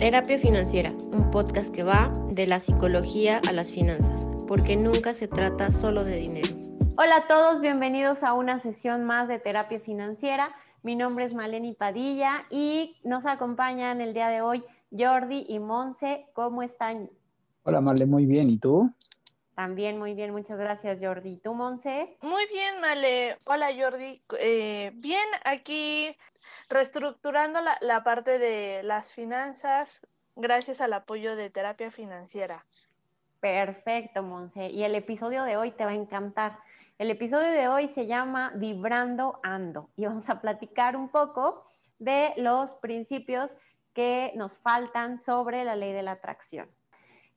Terapia Financiera, un podcast que va de la psicología a las finanzas, porque nunca se trata solo de dinero. Hola a todos, bienvenidos a una sesión más de Terapia Financiera. Mi nombre es Maleni Padilla y nos acompañan el día de hoy Jordi y Monse. ¿Cómo están? Hola Male, muy bien. ¿Y tú? También muy bien, muchas gracias Jordi. ¿Tú, Monse? Muy bien, Male. Hola Jordi. Eh, bien, aquí reestructurando la, la parte de las finanzas gracias al apoyo de terapia financiera. Perfecto, Monse. Y el episodio de hoy te va a encantar. El episodio de hoy se llama Vibrando Ando y vamos a platicar un poco de los principios que nos faltan sobre la ley de la atracción.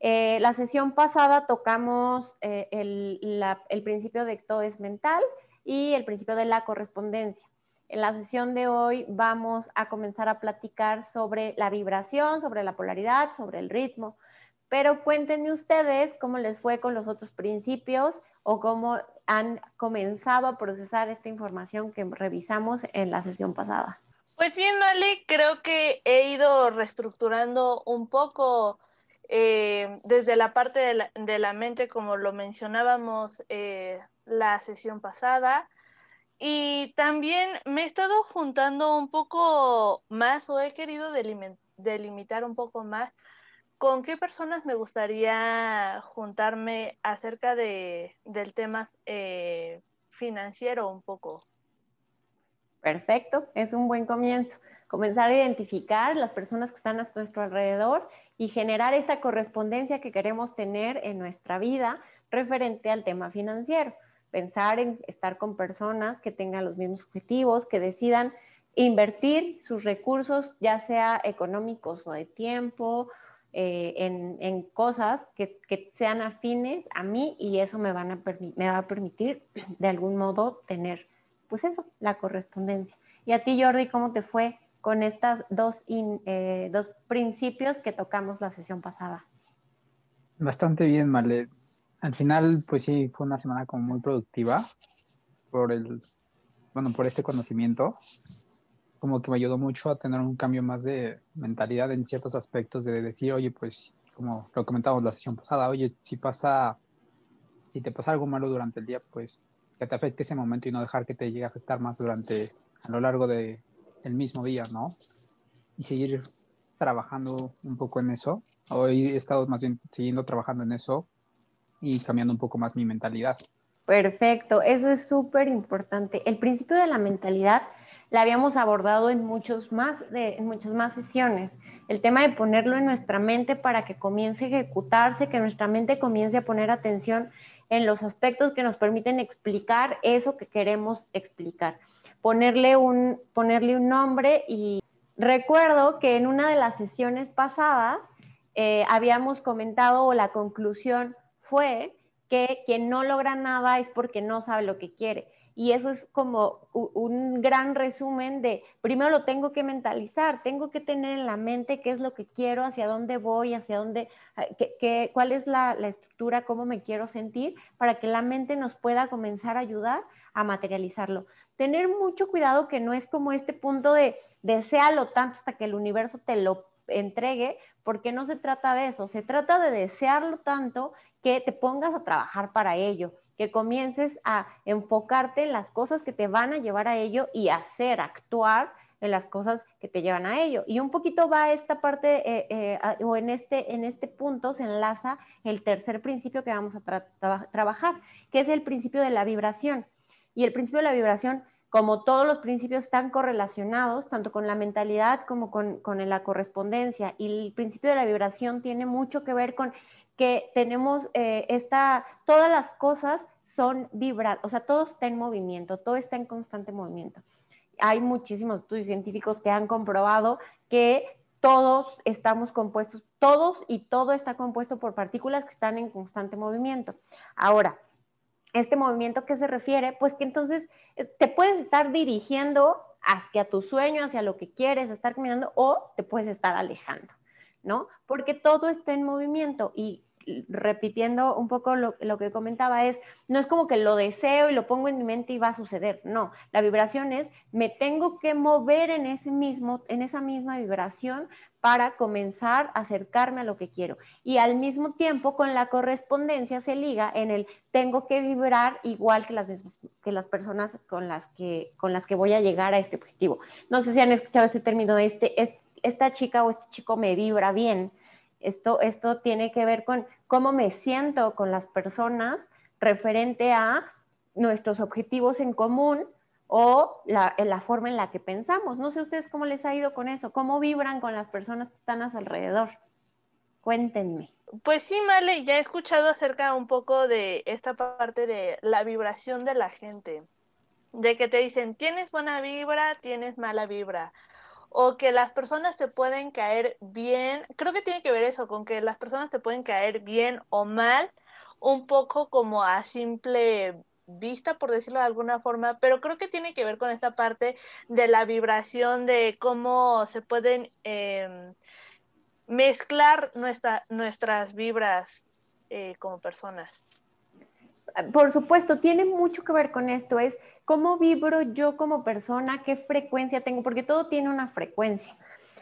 Eh, la sesión pasada tocamos eh, el, el, principio de todo es mental y el principio de la correspondencia. En la sesión de hoy vamos a comenzar a platicar sobre la vibración, sobre la polaridad, sobre el ritmo. Pero cuéntenme ustedes cómo les fue con los otros principios o cómo han comenzado a procesar esta información que revisamos en la sesión pasada. Pues bien, Mali, creo que he ido reestructurando un poco eh, desde la parte de la, mente, como lo mencionábamos eh, la sesión pasada, y también me he estado juntando un poco más o he querido delimitar un poco más con qué personas me gustaría juntarme acerca de, del tema eh, financiero un poco. Perfecto, es un buen comienzo. Comenzar a identificar las personas que están a nuestro alrededor y generar esa correspondencia que queremos tener en nuestra vida referente al tema financiero. Pensar en estar con personas que tengan los mismos objetivos, que decidan invertir sus recursos, ya sea económicos o de tiempo, eh, en, cosas que, sean afines a mí y eso me, me va a permitir de algún modo tener, pues eso, la correspondencia. Y a ti, Jordi, ¿cómo te fue con estos dos, eh, dos principios que tocamos la sesión pasada. Bastante bien, Marle. Al final, pues sí, fue una semana como muy productiva por el, bueno, por este conocimiento. Como que me ayudó mucho a tener un cambio más de mentalidad en ciertos aspectos de decir, oye, pues como lo comentábamos la sesión pasada, oye, si pasa, si te pasa algo malo durante el día, pues que te afecte ese momento y no dejar que te llegue a afectar más durante, a lo largo de, el mismo día, ¿no? Y seguir trabajando un poco en eso. Hoy he estado más bien siguiendo trabajando en eso y cambiando un poco más mi mentalidad. Perfecto, eso es súper importante. El principio de la mentalidad la habíamos abordado en, muchos más, de, en muchas más sesiones. El tema de ponerlo en nuestra mente para que comience a ejecutarse, que nuestra mente comience a poner atención en los aspectos que nos permiten explicar eso que queremos explicar ponerle un, ponerle un nombre y recuerdo que en una de las sesiones pasadas eh, habíamos comentado o la conclusión fue que quien no logra nada es porque no sabe lo que quiere. Y eso es como un gran resumen de, primero lo tengo que mentalizar, tengo que tener en la mente qué es lo que quiero, hacia dónde voy, hacia dónde, qué, cuál es la, la, estructura, cómo me quiero sentir, para que la mente nos pueda comenzar a ayudar a materializarlo. Tener mucho cuidado que no es como este punto de desealo tanto hasta que el universo te lo entregue, porque no se trata de eso, se trata de desearlo tanto que te pongas a trabajar para ello, que comiences a enfocarte en las cosas que te van a llevar a ello y hacer, actuar en las cosas que te llevan a ello. Y un poquito va esta parte, eh, eh, o en este, en este punto se enlaza el tercer principio que vamos a trabajar, que es el principio de la vibración. Y el principio de la vibración, como todos los principios, están correlacionados, tanto con la mentalidad como con, la correspondencia. Y el principio de la vibración tiene mucho que ver con que tenemos eh, esta, todas las cosas son vibrar, o sea, todo está en movimiento, todo está en constante movimiento. Hay muchísimos estudios científicos que han comprobado que todos estamos compuestos, todos y todo está compuesto por partículas que están en constante movimiento. Ahora, este movimiento que se refiere, pues que entonces eh, te puedes estar dirigiendo hacia tu sueño, hacia lo que quieres, estar caminando o te puedes estar alejando, ¿no? Porque todo está en movimiento y repitiendo un poco lo, lo, que comentaba es, no es como que lo deseo y lo pongo en mi mente y va a suceder, no, la vibración es, me tengo que mover en ese mismo, en esa misma vibración para comenzar a acercarme a lo que quiero. Y al mismo tiempo, con la correspondencia se liga en el tengo que vibrar igual que las, que las personas con las que, con las que voy a llegar a este objetivo. No sé si han escuchado este término, este, esta chica o este chico me vibra bien. Esto, esto tiene que ver con cómo me siento con las personas referente a nuestros objetivos en común o la, la, forma en la que pensamos. No sé ustedes cómo les ha ido con eso, cómo vibran con las personas que están a su alrededor. Cuéntenme. Pues sí, Male, ya he escuchado acerca un poco de esta parte de la vibración de la gente, de que te dicen, tienes buena vibra, tienes mala vibra, o que las personas te pueden caer bien, creo que tiene que ver eso, con que las personas te pueden caer bien o mal, un poco como a simple vista, por decirlo de alguna forma, pero creo que tiene que ver con esta parte de la vibración, de cómo se pueden em, mezclar nuestra, nuestras vibras eh, como personas. Por supuesto, tiene mucho que ver con esto, es cómo vibro yo como persona, qué frecuencia tengo, porque todo tiene una frecuencia.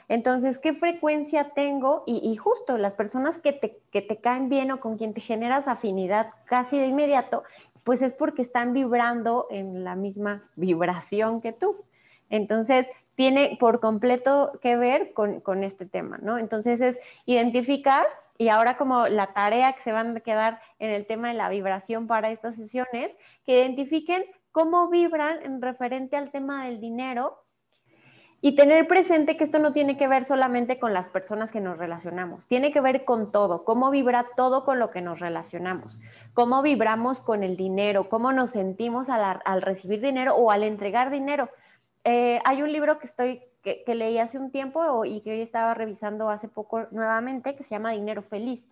Entonces, ¿qué frecuencia tengo? Y, justo las personas que te, que te, caen bien o con quien te generas afinidad casi de inmediato, pues es porque están vibrando en la misma vibración que tú. Entonces, tiene por completo que ver con, este tema, ¿no? Entonces es identificar, y ahora como la tarea que se van a quedar en el tema de la vibración para estas sesiones, que identifiquen cómo vibran en referente al tema del dinero y tener presente que esto no tiene que ver solamente con las personas que nos relacionamos, tiene que ver con todo, cómo vibra todo con lo que nos relacionamos, cómo vibramos con el dinero, cómo nos sentimos al, recibir dinero o al entregar dinero. Eh, hay un libro que estoy que, leí hace un tiempo y que hoy estaba revisando hace poco nuevamente que se llama Dinero Feliz.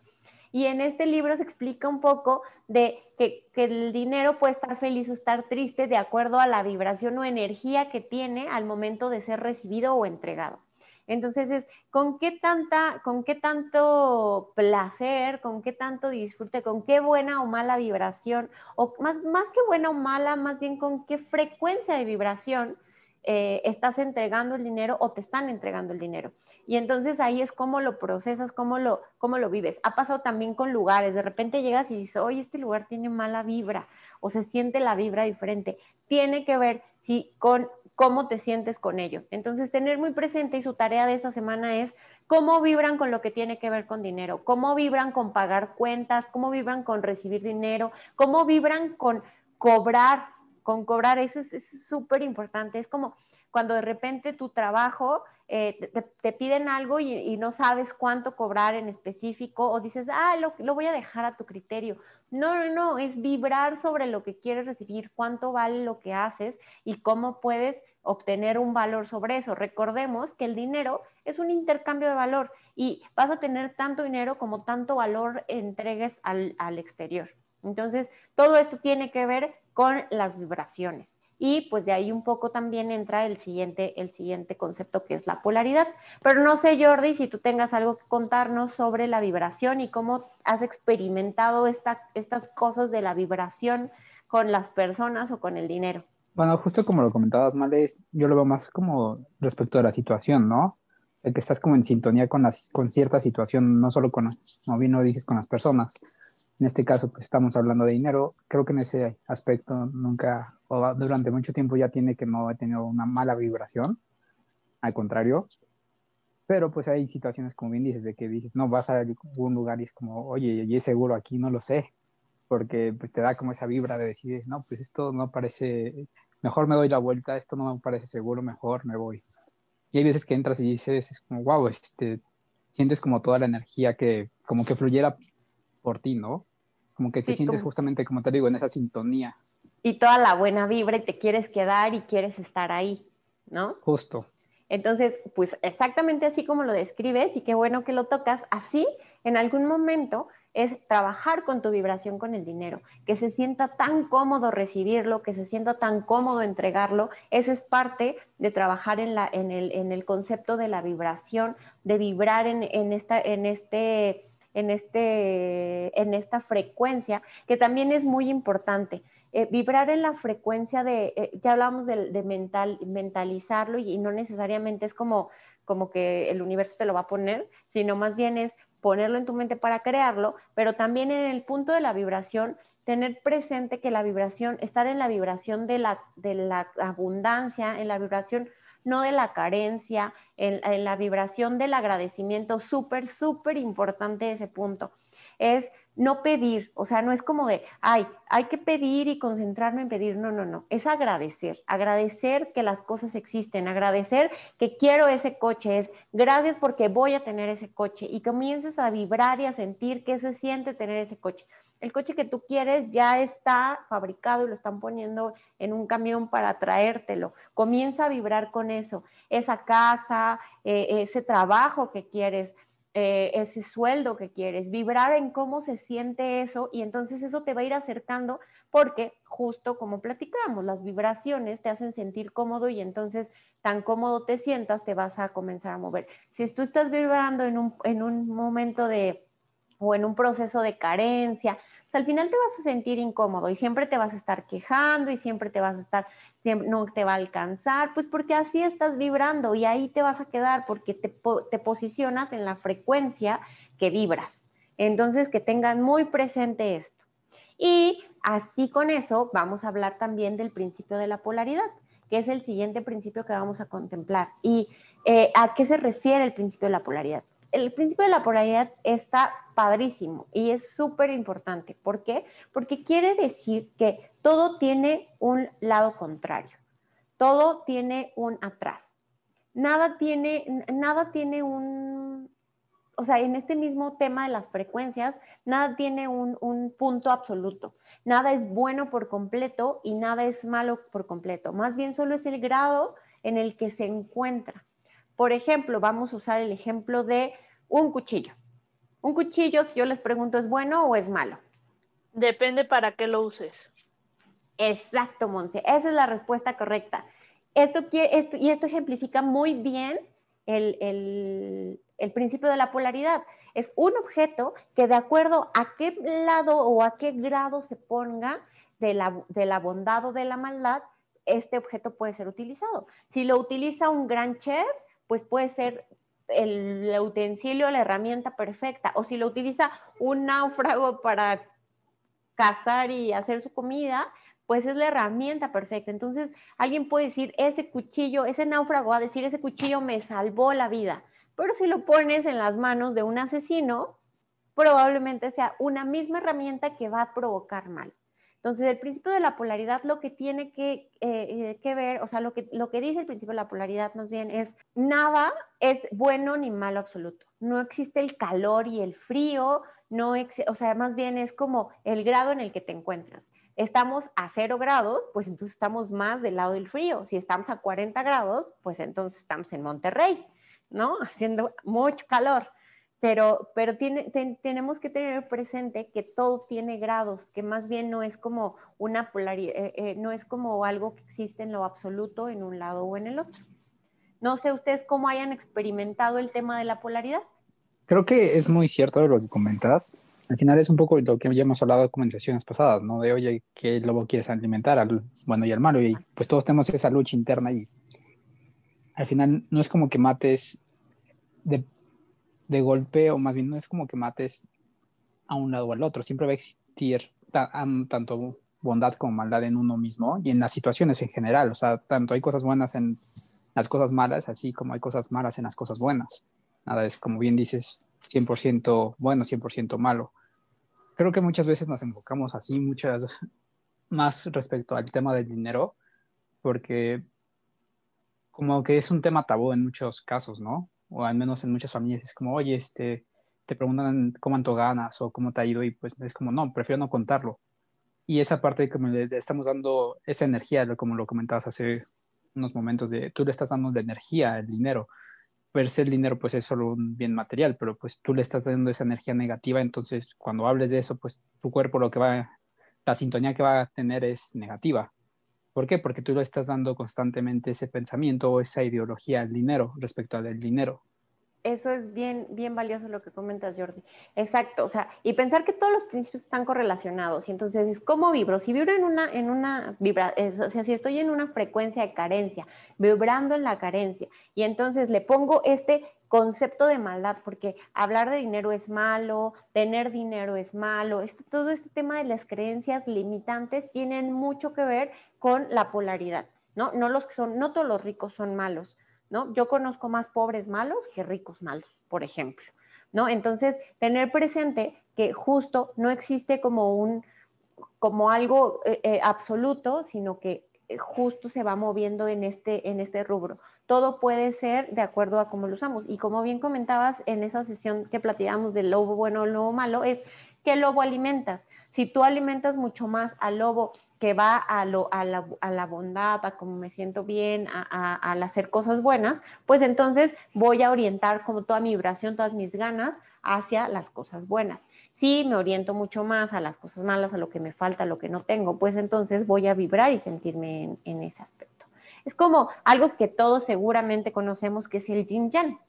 Y en este libro se explica un poco de que, el dinero puede estar feliz o estar triste de acuerdo a la vibración o energía que tiene al momento de ser recibido o entregado. Entonces es con qué tanta, con qué tanto placer, con qué tanto disfrute, con qué buena o mala vibración, o más, más que buena o mala, más bien con qué frecuencia de vibración eh, estás entregando el dinero o te están entregando el dinero. Y entonces ahí es cómo lo procesas, cómo lo, cómo lo vives. Ha pasado también con lugares. De repente llegas y dices, oye, este lugar tiene mala vibra o se siente la vibra diferente. Tiene que ver si, con cómo te sientes con ello. Entonces, tener muy presente y su tarea de esta semana es cómo vibran con lo que tiene que ver con dinero, cómo vibran con pagar cuentas, cómo vibran con recibir dinero, cómo vibran con cobrar con cobrar, eso es súper importante. Es como cuando de repente tu trabajo eh, te, piden algo y, no sabes cuánto cobrar en específico o dices, ah, lo, lo, voy a dejar a tu criterio. No, no, no, es vibrar sobre lo que quieres recibir, cuánto vale lo que haces y cómo puedes obtener un valor sobre eso. Recordemos que el dinero es un intercambio de valor y vas a tener tanto dinero como tanto valor entregues al, al exterior. Entonces, todo esto tiene que ver con las vibraciones. Y pues de ahí un poco también entra el siguiente, el siguiente concepto que es la polaridad. Pero no sé, Jordi, si tú tengas algo que contarnos sobre la vibración y cómo has experimentado estas cosas de la vibración con las personas o con el dinero. Bueno, justo como lo comentabas, Males, yo lo veo más como respecto a la situación, ¿no? El que estás como en sintonía con, las, con cierta situación, no solo con, como bien lo dices, con las personas. En este caso, pues estamos hablando de dinero. Creo que en ese aspecto nunca, o durante mucho tiempo ya tiene que no ha tenido una mala vibración. Al contrario. Pero pues hay situaciones, como bien dices, de que dices, no, vas a algún lugar y es como, oye, ¿y es seguro aquí? No lo sé. Porque pues te da como esa vibra de decir, no, pues esto no parece, mejor me doy la vuelta, esto no me parece seguro, mejor me voy. Y hay veces que entras y dices, es como, wow, este, sientes como toda la energía que, como que fluyera por ti, ¿no? Como que te sientes justamente, como te digo, en esa sintonía. Y toda la buena vibra y te quieres quedar y quieres estar ahí, ¿no? Justo. Entonces, pues exactamente así como lo describes y qué bueno que lo tocas, así en algún momento es trabajar con tu vibración con el dinero, que se sienta tan cómodo recibirlo, que se sienta tan cómodo entregarlo. Eso es parte de trabajar en, la, en, el, en el concepto de la vibración, de vibrar en, en, esta, en este en, este, en esta frecuencia, que también es muy importante. Eh, vibrar en la frecuencia de, eh, ya hablamos de, mental, mentalizarlo y, no necesariamente es como, como que el universo te lo va a poner, sino más bien es ponerlo en tu mente para crearlo, pero también en el punto de la vibración, tener presente que la vibración, estar en la vibración de la, de la abundancia, en la vibración no de la carencia, en, la vibración del agradecimiento, súper, súper importante ese punto. Es no pedir, o sea, no es como de, ay, hay que pedir y concentrarme en pedir, no, no, no, es agradecer, agradecer que las cosas existen, agradecer que quiero ese coche, es gracias porque voy a tener ese coche y comiences a vibrar y a sentir qué se siente tener ese coche. El coche que tú quieres ya está fabricado y lo están poniendo en un camión para traértelo. Comienza a vibrar con eso, esa casa, eh, ese trabajo que quieres, eh, ese sueldo que quieres, vibrar en cómo se siente eso y entonces eso te va a ir acercando porque justo como platicamos, las vibraciones te hacen sentir cómodo y entonces tan cómodo te sientas te vas a comenzar a mover. Si tú estás vibrando en un, en un momento de o en un proceso de carencia, al final te vas a sentir incómodo y siempre te vas a estar quejando y siempre te vas a estar, no te va a alcanzar, pues porque así estás vibrando y ahí te vas a quedar porque te, te posicionas en la frecuencia que vibras. Entonces, que tengan muy presente esto. Y así con eso vamos a hablar también del principio de la polaridad, que es el siguiente principio que vamos a contemplar. ¿Y eh, a qué se refiere el principio de la polaridad? El principio de la polaridad está padrísimo y es súper importante. ¿Por qué? Porque quiere decir que todo tiene un lado contrario, todo tiene un atrás. Nada tiene, nada tiene un, o sea, en este mismo tema de las frecuencias, nada tiene un, un punto absoluto. Nada es bueno por completo y nada es malo por completo. Más bien solo es el grado en el que se encuentra. Por ejemplo, vamos a usar el ejemplo de un cuchillo. Un cuchillo, si yo les pregunto, ¿es bueno o es malo? Depende para qué lo uses. Exacto, Monse. Esa es la respuesta correcta. Esto, esto, y esto ejemplifica muy bien el, principio de la polaridad. Es un objeto que de acuerdo a qué lado o a qué grado se ponga de la, de la bondad o de la maldad, este objeto puede ser utilizado. Si lo utiliza un gran chef, pues puede ser el, utensilio, la herramienta perfecta. O si lo utiliza un náufrago para cazar y hacer su comida, pues es la herramienta perfecta. Entonces, alguien puede decir, ese cuchillo, ese náufrago va a decir, ese cuchillo me salvó la vida. Pero si lo pones en las manos de un asesino, probablemente sea una misma herramienta que va a provocar mal. Entonces, el principio de la polaridad lo que tiene que, eh, que, ver, o sea, lo que, lo que dice el principio de la polaridad más bien es, nada es bueno ni malo absoluto. No existe el calor y el frío, no o sea, más bien es como el grado en el que te encuentras. Estamos a cero grados, pues entonces estamos más del lado del frío. Si estamos a 40 grados, pues entonces estamos en Monterrey, ¿no? Haciendo mucho calor pero, pero tiene, tenemos que tener presente que todo tiene grados, que más bien no es como una polaridad, eh, eh, no es como algo que existe en lo absoluto en un lado o en el otro. No sé ustedes cómo hayan experimentado el tema de la polaridad. Creo que es muy cierto lo que comentas. Al final es un poco lo que ya hemos hablado de comentaciones pasadas, ¿no? De, oye, ¿qué lobo quieres alimentar? Al bueno y al malo. Y pues todos tenemos esa lucha interna y al final no es como que mates de de golpe, o más bien no es como que mates a un lado o al otro, siempre va a existir tanto bondad como maldad en uno mismo y en las situaciones en general, o sea, tanto hay cosas buenas en las cosas malas, así como hay cosas malas en las cosas buenas. Nada es, como bien dices, 100% bueno, 100% malo. Creo que muchas veces nos enfocamos así, muchas más respecto al tema del dinero, porque como que es un tema tabú en muchos casos, ¿no? O al menos en muchas familias es como, oye, este, te preguntan cómo ganas o cómo te ha ido y pues es como, no, prefiero no contarlo. Y esa parte de que le, estamos dando esa energía, como lo comentabas hace unos momentos, de tú le estás dando de energía, el dinero. Per se el dinero pues es solo un bien material, pero pues tú le estás dando esa energía negativa, entonces cuando hables de eso, pues tu cuerpo lo que va, la sintonía que va a tener es negativa. ¿Por qué? Porque tú le estás dando constantemente ese pensamiento o esa ideología al dinero respecto al dinero. Eso es bien, bien valioso lo que comentas, Jordi. Exacto, o sea, y pensar que todos los principios están correlacionados. Y entonces, ¿cómo vibro? Si vibro en una, en una vibra, o sea, si estoy en una frecuencia de carencia, vibrando en la carencia, y entonces le pongo este concepto de maldad, porque hablar de dinero es malo, tener dinero es malo, este, todo este tema de las creencias limitantes tienen mucho que ver con la polaridad, ¿no? No los que son, no todos los ricos son malos, ¿no? Yo conozco más pobres malos que ricos malos, por ejemplo, ¿no? Entonces, tener presente que justo no existe como un, como algo eh, eh, absoluto, sino que eh, justo se va moviendo en este, en este rubro. Todo puede ser de acuerdo a cómo lo usamos. Y como bien comentabas en esa sesión que platicábamos del lobo bueno o lobo malo, es qué lobo alimentas. Si tú alimentas mucho más al lobo que va a, lo, a, la, a la, bondad, a cómo me siento bien, al hacer cosas buenas, pues entonces voy a orientar como toda mi vibración, todas mis ganas hacia las cosas buenas. Si me oriento mucho más a las cosas malas, a lo que me falta, a lo que no tengo, pues entonces voy a vibrar y sentirme en, ese aspecto. Es como algo que todos seguramente conocemos que es el yin yang,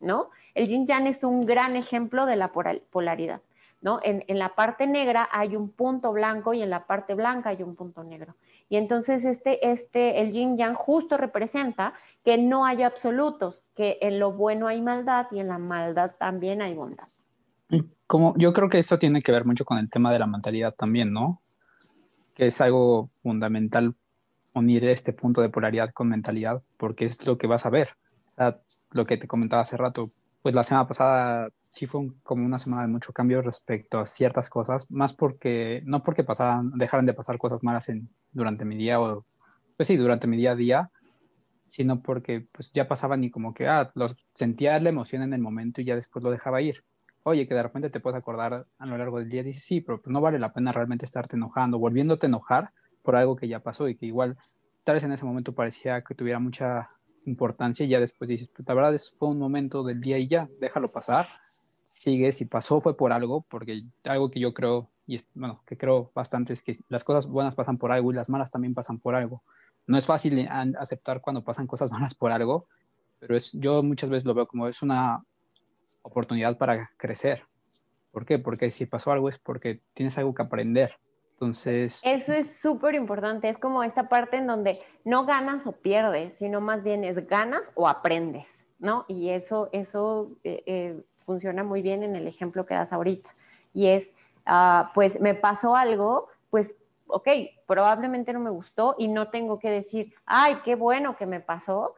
¿no? El yin yang es un gran ejemplo de la polaridad, ¿no? En, en, la parte negra hay un punto blanco y en la parte blanca hay un punto negro. Y entonces este, este, el yin yang justo representa que no hay absolutos, que en lo bueno hay maldad y en la maldad también hay bondad. Como, yo creo que esto tiene que ver mucho con el tema de la mentalidad también, ¿no? Que es algo fundamental unir este punto de polaridad con mentalidad, porque es lo que vas a ver. O sea, lo que te comentaba hace rato, pues la semana pasada sí fue como una semana de mucho cambio respecto a ciertas cosas, más porque, no porque pasaran, dejaran de pasar cosas malas en, durante mi día o, pues sí, durante mi día a día, sino porque pues ya pasaban y como que, ah, los, sentía la emoción en el momento y ya después lo dejaba ir. Oye, que de repente te puedes acordar a lo largo del día dices, sí, pero pues no vale la pena realmente estarte enojando, volviéndote a enojar por algo que ya pasó y que igual tal vez en ese momento parecía que tuviera mucha importancia y ya después dices, pues la verdad es, fue un momento del día y ya, déjalo pasar, sigue, si pasó fue por algo, porque algo que yo creo, y bueno, que creo bastante es que las cosas buenas pasan por algo y las malas también pasan por algo no es fácil aceptar cuando pasan cosas malas por algo, pero es, yo muchas veces lo veo como es una oportunidad para crecer. ¿Por qué? Porque si pasó algo es porque tienes algo que aprender. Entonces... Eso es súper importante, es como esta parte en donde no ganas o pierdes, sino más bien es ganas o aprendes, ¿no? Y eso, eso eh, eh, funciona muy bien en el ejemplo que das ahorita. Y es, ah, pues me pasó algo, pues ok, probablemente no me gustó y no tengo que decir, ay, qué bueno que me pasó,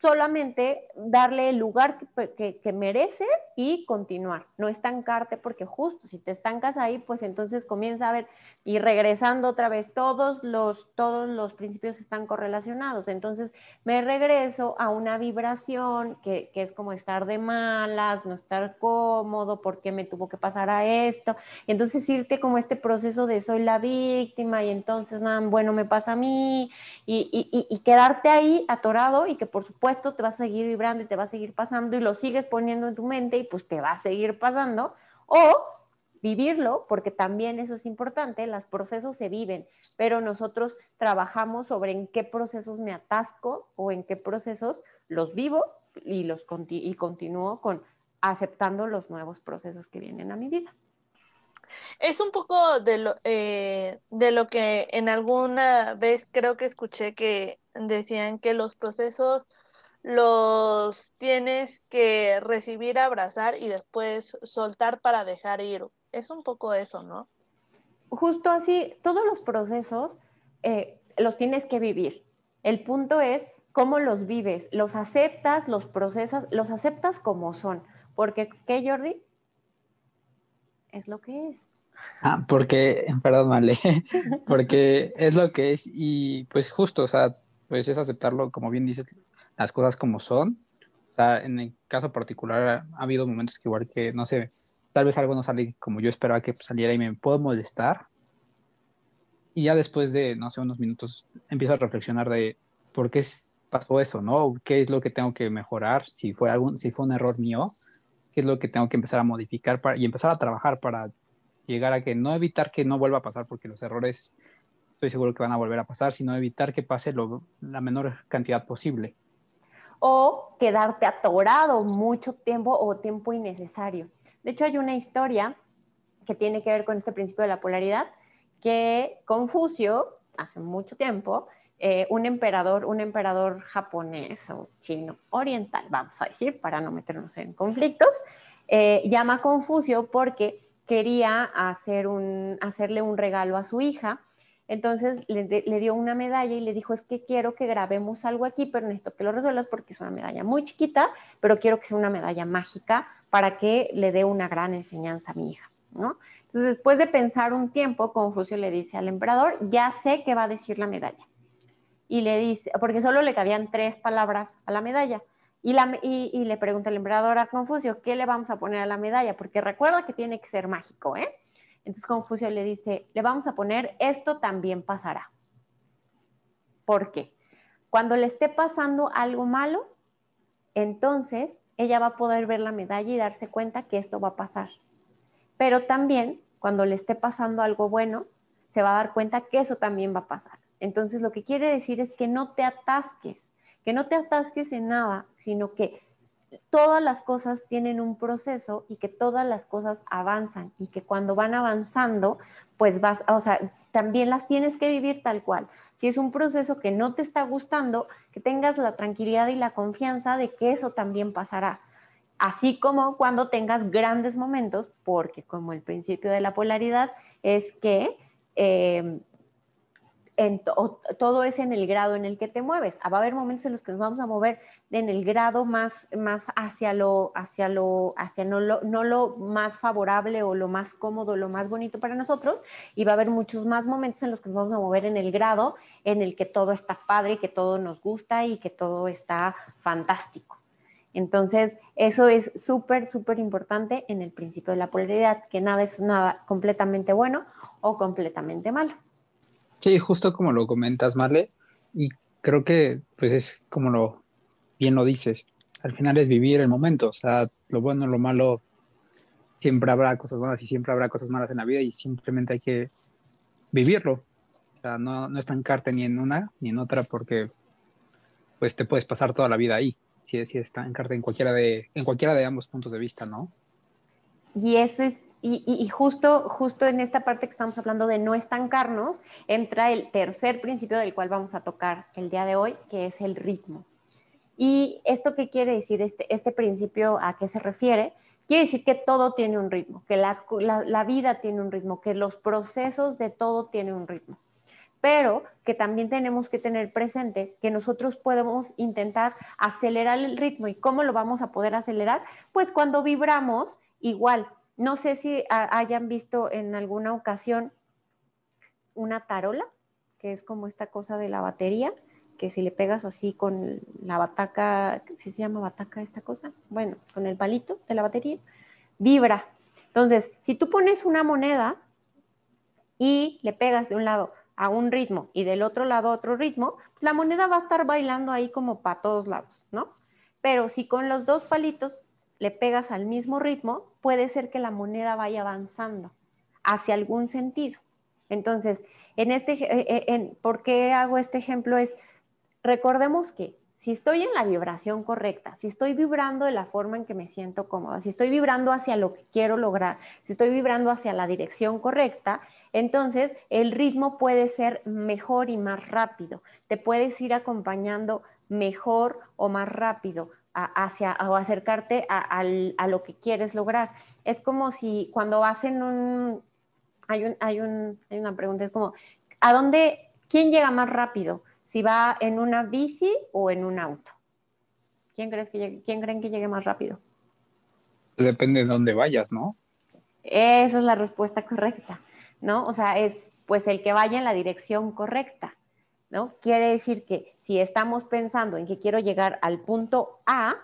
solamente darle el lugar que, merece y continuar, no estancarte, porque justo si te estancas ahí, pues entonces comienza a ver, y regresando otra vez, todos los, todos los principios están correlacionados, entonces me regreso a una vibración que, es como estar de malas, no estar cómodo, porque me tuvo que pasar a esto, y entonces irte como este proceso de soy la víctima, y entonces nada, bueno, me pasa a mí, y, y quedarte ahí atorado y que por supuesto, esto te va a seguir vibrando y te va a seguir pasando y lo sigues poniendo en tu mente y pues te va a seguir pasando. O vivirlo, porque también eso es importante, los procesos se viven, pero nosotros trabajamos sobre en qué procesos me atasco o en qué procesos los vivo y, los y continúo con aceptando los nuevos procesos que vienen a mi vida. Es un poco de lo, eh, de lo que en alguna vez creo que escuché que decían que los procesos los tienes que recibir, abrazar y después soltar para dejar ir. Es un poco eso, ¿no? Justo así, todos los procesos eh, los tienes que vivir. El punto es cómo los vives, los aceptas, los procesas, los aceptas como son. Porque, ¿qué, Jordi? Es lo que es. Ah, porque, perdón, Male, porque es lo que es y pues justo, o sea, pues es aceptarlo, como bien dices, las cosas como son. O sea, en el caso particular ha habido momentos que igual que, no sé, tal vez algo no sale como yo esperaba que saliera y me puedo molestar. Y ya después de, no sé, unos minutos empiezo a reflexionar de por qué pasó eso, ¿no? ¿Qué es lo que tengo que mejorar? Si fue, algún, si fue un error mío, ¿qué es lo que tengo que empezar a modificar para, y empezar a trabajar para llegar a que no evitar que no vuelva a pasar, porque los errores estoy seguro que van a volver a pasar, sino evitar que pase lo, la menor cantidad posible. O quedarte atorado mucho tiempo o tiempo innecesario. De hecho, hay una historia que tiene que ver con este principio de la polaridad, que Confucio, hace mucho tiempo, eh, un emperador, un emperador japonés o chino oriental, vamos a decir, para no meternos en conflictos, eh, llama a Confucio porque quería hacer un, hacerle un regalo a su hija. Entonces le, dio una medalla y le dijo, es que quiero que grabemos algo aquí, pero necesito que lo resuelvas porque es una medalla muy chiquita, pero quiero que sea una medalla mágica para que le dé una gran enseñanza a mi hija, ¿no? Entonces, después de pensar un tiempo, Confucio le dice al emperador, ya sé qué va a decir la medalla. Y le dice, porque solo le cabían tres palabras a la medalla. Y, le pregunta el emperador a Confucio, ¿qué le vamos a poner a la medalla? Porque recuerda que tiene que ser mágico, ¿eh? Entonces Confucio le dice, le vamos a poner, esto también pasará. ¿Por qué? Cuando le esté pasando algo malo, entonces ella va a poder ver la medalla y darse cuenta que esto va a pasar pero también cuando le esté pasando algo bueno, se va a dar cuenta que eso también va a pasar. Entonces, lo que quiere decir es que no te atasques, que no te atasques en nada, sino que todas las cosas tienen un proceso y que todas las cosas avanzan y que cuando van avanzando, pues vas, o sea, también las tienes que vivir tal cual. Si es un proceso que no te está gustando, que tengas la tranquilidad y la confianza de que eso también pasará así como cuando tengas grandes momentos, porque como el principio de la polaridad es que em, todo es en el grado en el que te mueves. Ah, va a haber momentos en los que nos vamos a mover en el grado más, más hacia lo, hacia lo, hacia no lo, no lo más favorable o lo más cómodo, lo más bonito para nosotros, y va a haber muchos más momentos en los que nos vamos a mover en el grado en el que todo está padre, que todo nos gusta y que todo está fantástico. Entonces, eso es súper, súper importante en el principio de la polaridad, que nada es nada completamente bueno o completamente malo. Sí, justo como lo comentas, Marle, y creo que pues es como lo bien lo dices, al final es vivir el momento, o sea, lo bueno, lo malo, siempre habrá cosas buenas y siempre habrá cosas malas en la vida y simplemente hay que vivirlo, o sea, no, no estancarte ni en una ni en otra porque pues te puedes pasar toda la vida ahí está en carta en cualquiera de, en cualquiera de ambos puntos de vista, ¿no? Y eso es, y, justo, justo en esta parte que estamos hablando de no estancarnos, entra el tercer principio del cual vamos a tocar el día de hoy, que es el ritmo. ¿Y esto qué quiere decir? Este, este principio a qué se refiere? Quiere decir que todo tiene un ritmo, que la, la, la vida tiene un ritmo, que los procesos de todo tienen un ritmo pero que también tenemos que tener presente que nosotros podemos intentar acelerar el ritmo y cómo lo vamos a poder acelerar, pues cuando vibramos igual. No sé si hayan visto en alguna ocasión una tarola, que es como esta cosa de la batería, que si le pegas así con la bataca, ¿sí se llama bataca esta cosa? Bueno, con el palito de la batería, vibra. Entonces, si tú pones una moneda y le pegas de un lado a un ritmo y del otro lado a otro ritmo, la moneda va a estar bailando ahí como para todos lados, ¿no? Pero si con los dos palitos le pegas al mismo ritmo, puede ser que la moneda vaya avanzando hacia algún sentido. Entonces, en este, eh, eh, en, ¿por qué hago este ejemplo? Es, recordemos que si estoy en la vibración correcta, si estoy vibrando de la forma en que me siento cómoda, si estoy vibrando hacia lo que quiero lograr, si estoy vibrando hacia la dirección correcta, entonces, el ritmo puede ser mejor y más rápido. Te puedes ir acompañando mejor o más rápido hacia o acercarte a, lo que quieres lograr. Es como si cuando vas en un hay, un, hay, un, hay una pregunta, es como, ¿a dónde, quién llega más rápido? ¿Si va en una bici o en un auto? ¿Quién, crees que llegue, ¿Quién creen que llegue más rápido? Depende de dónde vayas, ¿no? Esa es la respuesta correcta. ¿no? O sea, es pues el que vaya en la dirección correcta, ¿no? Quiere decir que si estamos pensando en que quiero llegar al punto A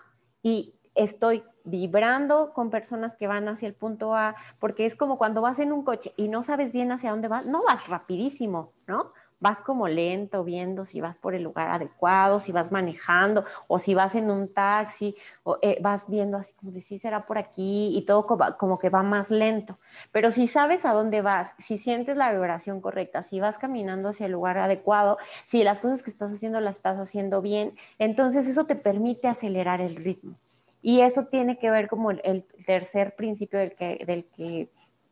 y estoy vibrando con personas que van hacia el punto A, porque es como cuando vas en un coche y no sabes bien hacia dónde vas, no vas rapidísimo, ¿no? Vas como lento viendo si vas por el lugar adecuado, si vas manejando o si vas en un taxi o eh, vas viendo así como de si será por aquí y todo como, que va más lento. Pero si sabes a dónde vas, si sientes la vibración correcta, si vas caminando hacia el lugar adecuado, si las cosas que estás haciendo las estás haciendo bien, entonces eso te permite acelerar el ritmo. Y eso tiene que ver como el, tercer principio del que, del que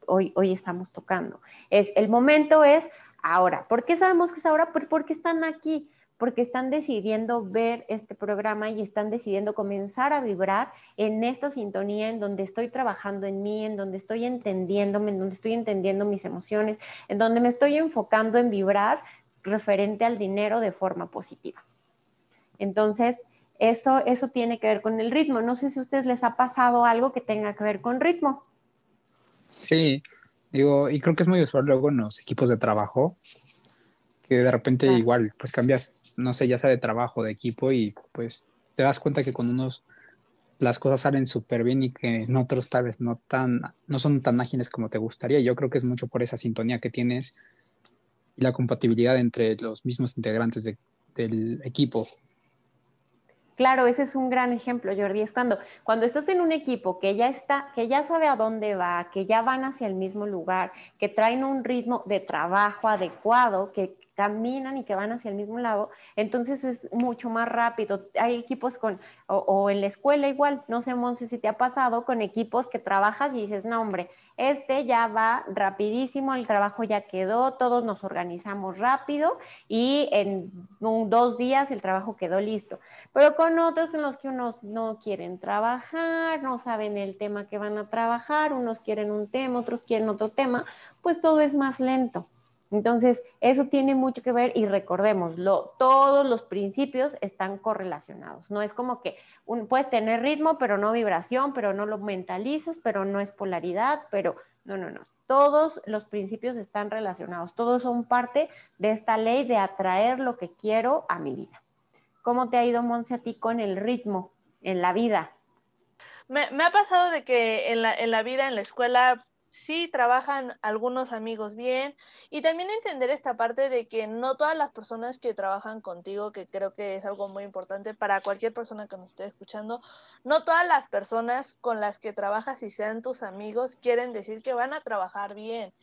hoy, hoy estamos tocando. Es el momento es ahora. ¿Por qué sabemos que es ahora? Pues porque están aquí, porque están decidiendo ver este programa y están decidiendo comenzar a vibrar en esta sintonía en donde estoy trabajando en mí, en donde estoy entendiéndome, en donde estoy entendiendo mis emociones, en donde me estoy enfocando en vibrar referente al dinero de forma positiva. Entonces, eso, eso tiene que ver con el ritmo. No sé si a ustedes les ha pasado algo que tenga que ver con ritmo. Sí, Digo, y creo que es muy usual luego en los equipos de trabajo, que de repente igual, pues cambias, no sé, ya sea de trabajo, de equipo, y pues te das cuenta que con unos las cosas salen súper bien y que en otros tal vez no, tan, no son tan ágiles como te gustaría. Yo creo que es mucho por esa sintonía que tienes y la compatibilidad entre los mismos integrantes del equipo. Claro, ese es un gran ejemplo, Jordi. Es cuando, cuando estás en un equipo que ya está, que ya sabe a dónde va, que ya van hacia el mismo lugar, que traen un ritmo de trabajo adecuado, que caminan y que van hacia el mismo lado, entonces es mucho más rápido. Hay equipos con, o, en la escuela igual, no sé, Monse, si te ha pasado con equipos que trabajas y dices, no, hombre, este ya va rapidísimo, el trabajo ya quedó, todos nos organizamos rápido y en dos días el trabajo quedó listo. Pero con otros en los que unos no quieren trabajar, no saben el tema que van a trabajar, unos quieren un tema, otros quieren otro tema, pues todo es más lento. Entonces, eso tiene mucho que ver y recordémoslo, todos los principios están correlacionados. No es como que puedes tener ritmo, pero no vibración, pero no lo mentalizas, pero no es polaridad, pero no, no, no. Todos los principios están relacionados, todos son parte de esta ley de atraer lo que quiero a mi vida. ¿Cómo te ha ido, Monse, a ti con el ritmo en la vida? Me, ha pasado de que en la, en la vida, en la escuela, sí trabajan algunos amigos bien y también entender esta parte de que no todas las personas que trabajan contigo, que creo que es algo muy importante para cualquier persona que nos esté escuchando, no todas las personas con las que trabajas y sean tus amigos quieren decir que van a trabajar bien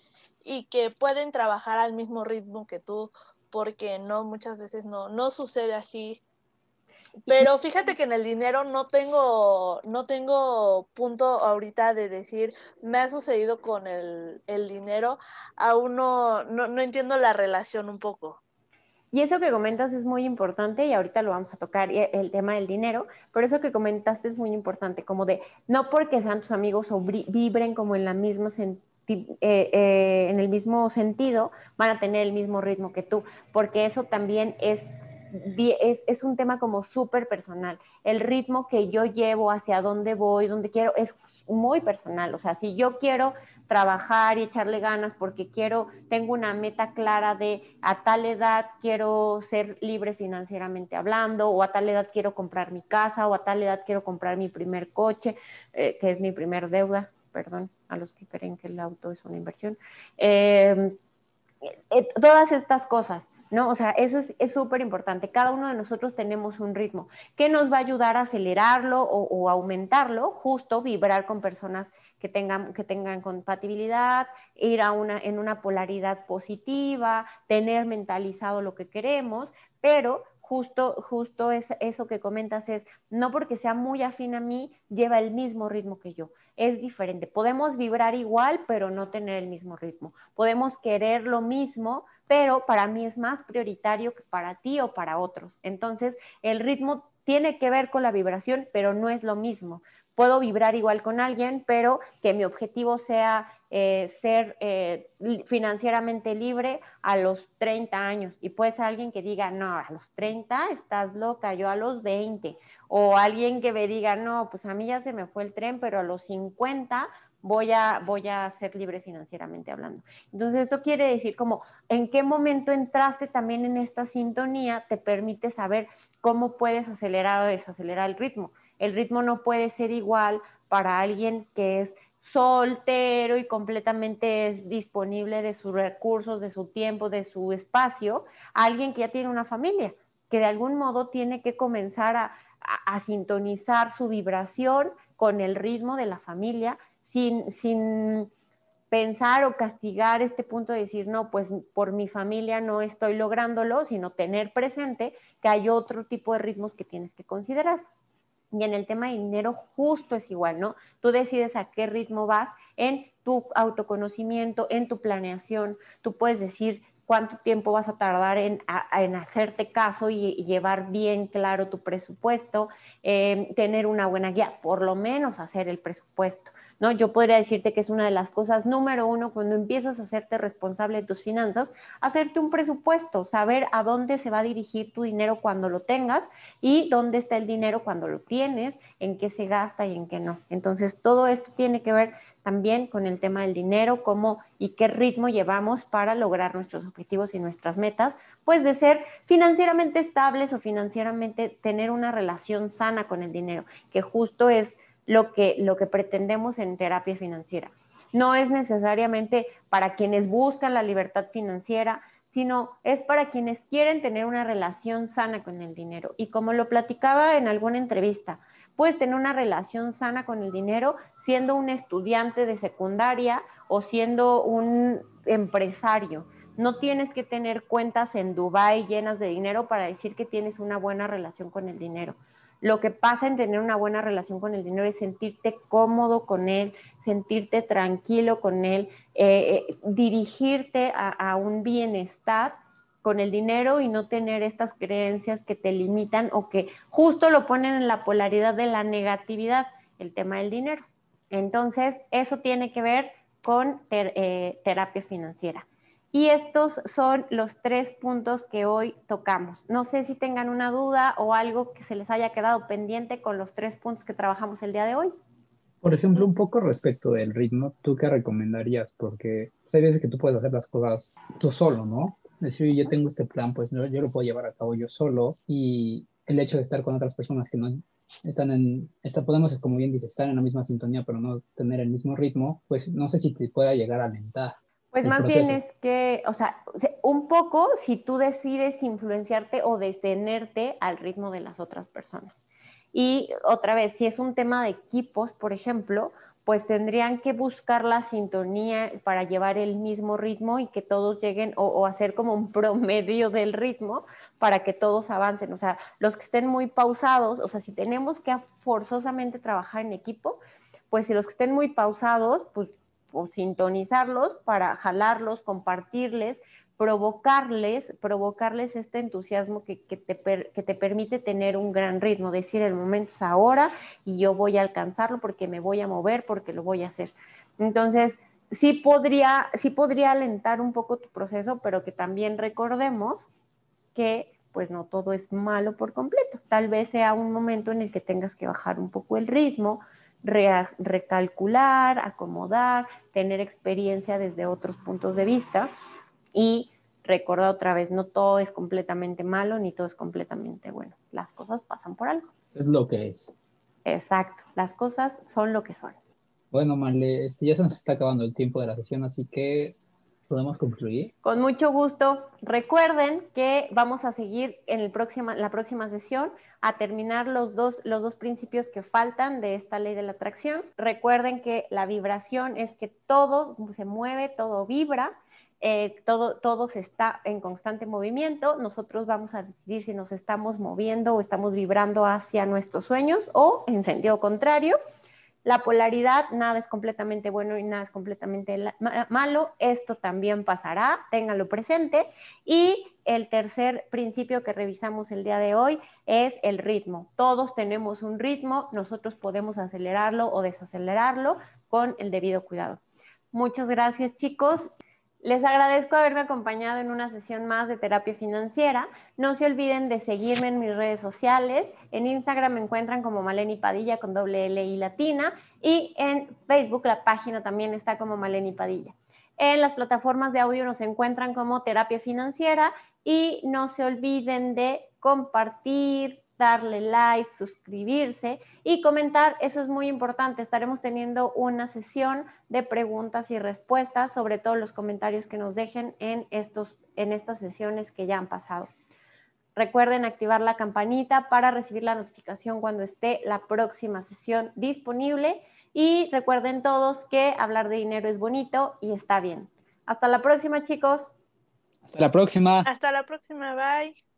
y que pueden trabajar al mismo ritmo que tú, porque no, muchas veces no, no sucede así pero fíjate que en el dinero no tengo, no tengo punto ahorita de decir, me ha sucedido con el, dinero, aún no, no, entiendo la relación un poco. Y eso que comentas es muy importante y ahorita lo vamos a tocar, el tema del dinero, pero eso que comentaste es muy importante, como de, no porque sean tus amigos o vibren como en la misma eh, eh, en el mismo sentido, van a tener el mismo ritmo que tú, porque eso también es es, un tema como súper personal. El ritmo que yo llevo, hacia dónde voy, dónde quiero, es muy personal. O sea, si yo quiero trabajar y echarle ganas porque quiero, tengo una meta clara de a tal edad quiero ser libre financieramente hablando, o a tal edad quiero comprar mi casa, o a tal edad quiero comprar mi primer coche, eh, que es mi primer deuda, perdón, a los que creen que el auto es una inversión. Eh, eh, todas estas cosas ¿no? O sea, eso es súper importante. Cada uno de nosotros tenemos un ritmo que nos va a ayudar a acelerarlo o, aumentarlo, justo vibrar con personas que tengan, que tengan compatibilidad, ir a una, en una polaridad positiva, tener mentalizado lo que queremos, pero justo, justo es, eso que comentas es, no porque sea muy afín a mí, lleva el mismo ritmo que yo. Es diferente. Podemos vibrar igual, pero no tener el mismo ritmo. Podemos querer lo mismo, pero para mí es más prioritario que para ti o para otros. Entonces, el ritmo tiene que ver con la vibración, pero no es lo mismo. Puedo vibrar igual con alguien, pero que mi objetivo sea eh, ser eh, financieramente libre a los 30 años. Y puede ser alguien que diga, no, a los 30 estás loca, yo a los 20. O alguien que me diga, no, pues a mí ya se me fue el tren, pero a los 50 voy a, voy a ser libre financieramente hablando. Entonces, eso quiere decir como en qué momento entraste también en esta sintonía, te permite saber cómo puedes acelerar o desacelerar el ritmo. El ritmo no puede ser igual para alguien que es soltero y completamente es disponible de sus recursos, de su tiempo, de su espacio, a alguien que ya tiene una familia, que de algún modo tiene que comenzar a, a, sintonizar su vibración con el ritmo de la familia sin, sin pensar o castigar este punto de decir, no, pues por mi familia no estoy lográndolo, sino tener presente que hay otro tipo de ritmos que tienes que considerar. Y en el tema de dinero justo es igual, ¿no? Tú decides a qué ritmo vas en tu autoconocimiento, en tu planeación. Tú puedes decir, cuánto tiempo vas a tardar en, hacerte caso y, llevar bien claro tu presupuesto, em, tener una buena guía, por lo menos hacer el presupuesto. ¿No? Yo podría decirte que es una de las cosas número uno cuando empiezas a hacerte responsable de tus finanzas, hacerte un presupuesto, saber a dónde se va a dirigir tu dinero cuando lo tengas y dónde está el dinero cuando lo tienes, en qué se gasta y en qué no. Entonces, todo esto tiene que ver también con el tema del dinero, cómo y qué ritmo llevamos para lograr nuestros objetivos y nuestras metas, pues de ser financieramente estables o financieramente tener una relación sana con el dinero, que justo es lo que, lo que pretendemos en terapia financiera. No es necesariamente para quienes buscan la libertad financiera, sino es para quienes quieren tener una relación sana con el dinero. Y como lo platicaba en alguna entrevista, Puedes tener una relación sana con el dinero siendo un estudiante de secundaria o siendo un empresario. No tienes que tener cuentas en Dubai llenas de dinero para decir que tienes una buena relación con el dinero. Lo que pasa en tener una buena relación con el dinero es sentirte cómodo con él, sentirte tranquilo con él, eh, eh, dirigirte a un bienestar con el dinero y no tener estas creencias que te limitan o que justo lo ponen en la polaridad de la negatividad, el tema del dinero. Entonces, eso tiene que ver con eh, terapia financiera. Y estos son los tres puntos que hoy tocamos. No sé si tengan una duda o algo que se les haya quedado pendiente con los tres puntos que trabajamos el día de hoy. Por ejemplo, un poco respecto del ritmo, ¿tú qué recomendarías? Porque hay veces que tú puedes hacer las cosas tú solo, ¿no? decir, yo tengo este plan, pues yo, lo puedo llevar a cabo yo solo y el hecho de estar con otras personas que no están en, está, podemos, como bien dice, estar en la misma sintonía, pero no tener el mismo ritmo, pues no sé si te pueda llegar a alentar. Pues más bien es que, o sea, un poco si tú decides influenciarte o detenerte al ritmo de las otras personas. Y otra vez, si es un tema de equipos, por ejemplo, pues tendrían que buscar la sintonía para llevar el mismo ritmo y que todos lleguen o, hacer como un promedio del ritmo para que todos avancen. O sea, los que estén muy pausados, o sea, si tenemos que forzosamente trabajar en equipo, pues si los que estén muy pausados, pues sintonizarlos para jalarlos, compartirles provocarles, provocarles este entusiasmo que, te que, te permite tener un gran ritmo, decir el momento es ahora y yo voy a alcanzarlo porque me voy a mover, porque lo voy a hacer. Entonces, sí podría, sí podría alentar un poco tu proceso, pero que también recordemos que pues no todo es malo por completo. Tal vez sea un momento en el que tengas que bajar un poco el ritmo, recalcular, acomodar, tener experiencia desde otros puntos de vista y recordar otra vez, no todo es completamente malo ni todo es completamente bueno. Las cosas pasan por algo. Es lo que es. Exacto, las cosas son lo que son. Bueno, Marle, este, ya se nos está acabando el tiempo de la sesión, así que podemos concluir. Con mucho gusto. Recuerden que vamos a seguir en el próxima, la próxima sesión a terminar los dos, los dos principios que faltan de esta ley de la atracción. Recuerden que la vibración es que todo se mueve, todo vibra eh, todo, todo está en constante movimiento, nosotros vamos a decidir si nos estamos moviendo o estamos vibrando hacia nuestros sueños o en sentido contrario. La polaridad, nada es completamente bueno y nada es completamente malo. Esto también pasará, ténganlo presente. Y el tercer principio que revisamos el día de hoy es el ritmo. Todos tenemos un ritmo, nosotros podemos acelerarlo o desacelerarlo con el debido cuidado. Muchas gracias chicos. Les agradezco haberme acompañado en una sesión más de terapia financiera. No se olviden de seguirme en mis redes sociales. En Instagram me encuentran como Maleni Padilla con doble L y latina y en Facebook la página también está como Maleni Padilla. En las plataformas de audio nos encuentran como terapia financiera y no se olviden de compartir, darle like, suscribirse y comentar. Eso es muy importante. Estaremos teniendo una sesión de preguntas y respuestas sobre todos los comentarios que nos dejen en, estos, en estas sesiones que ya han pasado. Recuerden activar la campanita para recibir la notificación cuando esté la próxima sesión disponible. Y recuerden todos que hablar de dinero es bonito y está bien. Hasta la próxima, chicos. Hasta la próxima. Hasta la próxima, bye.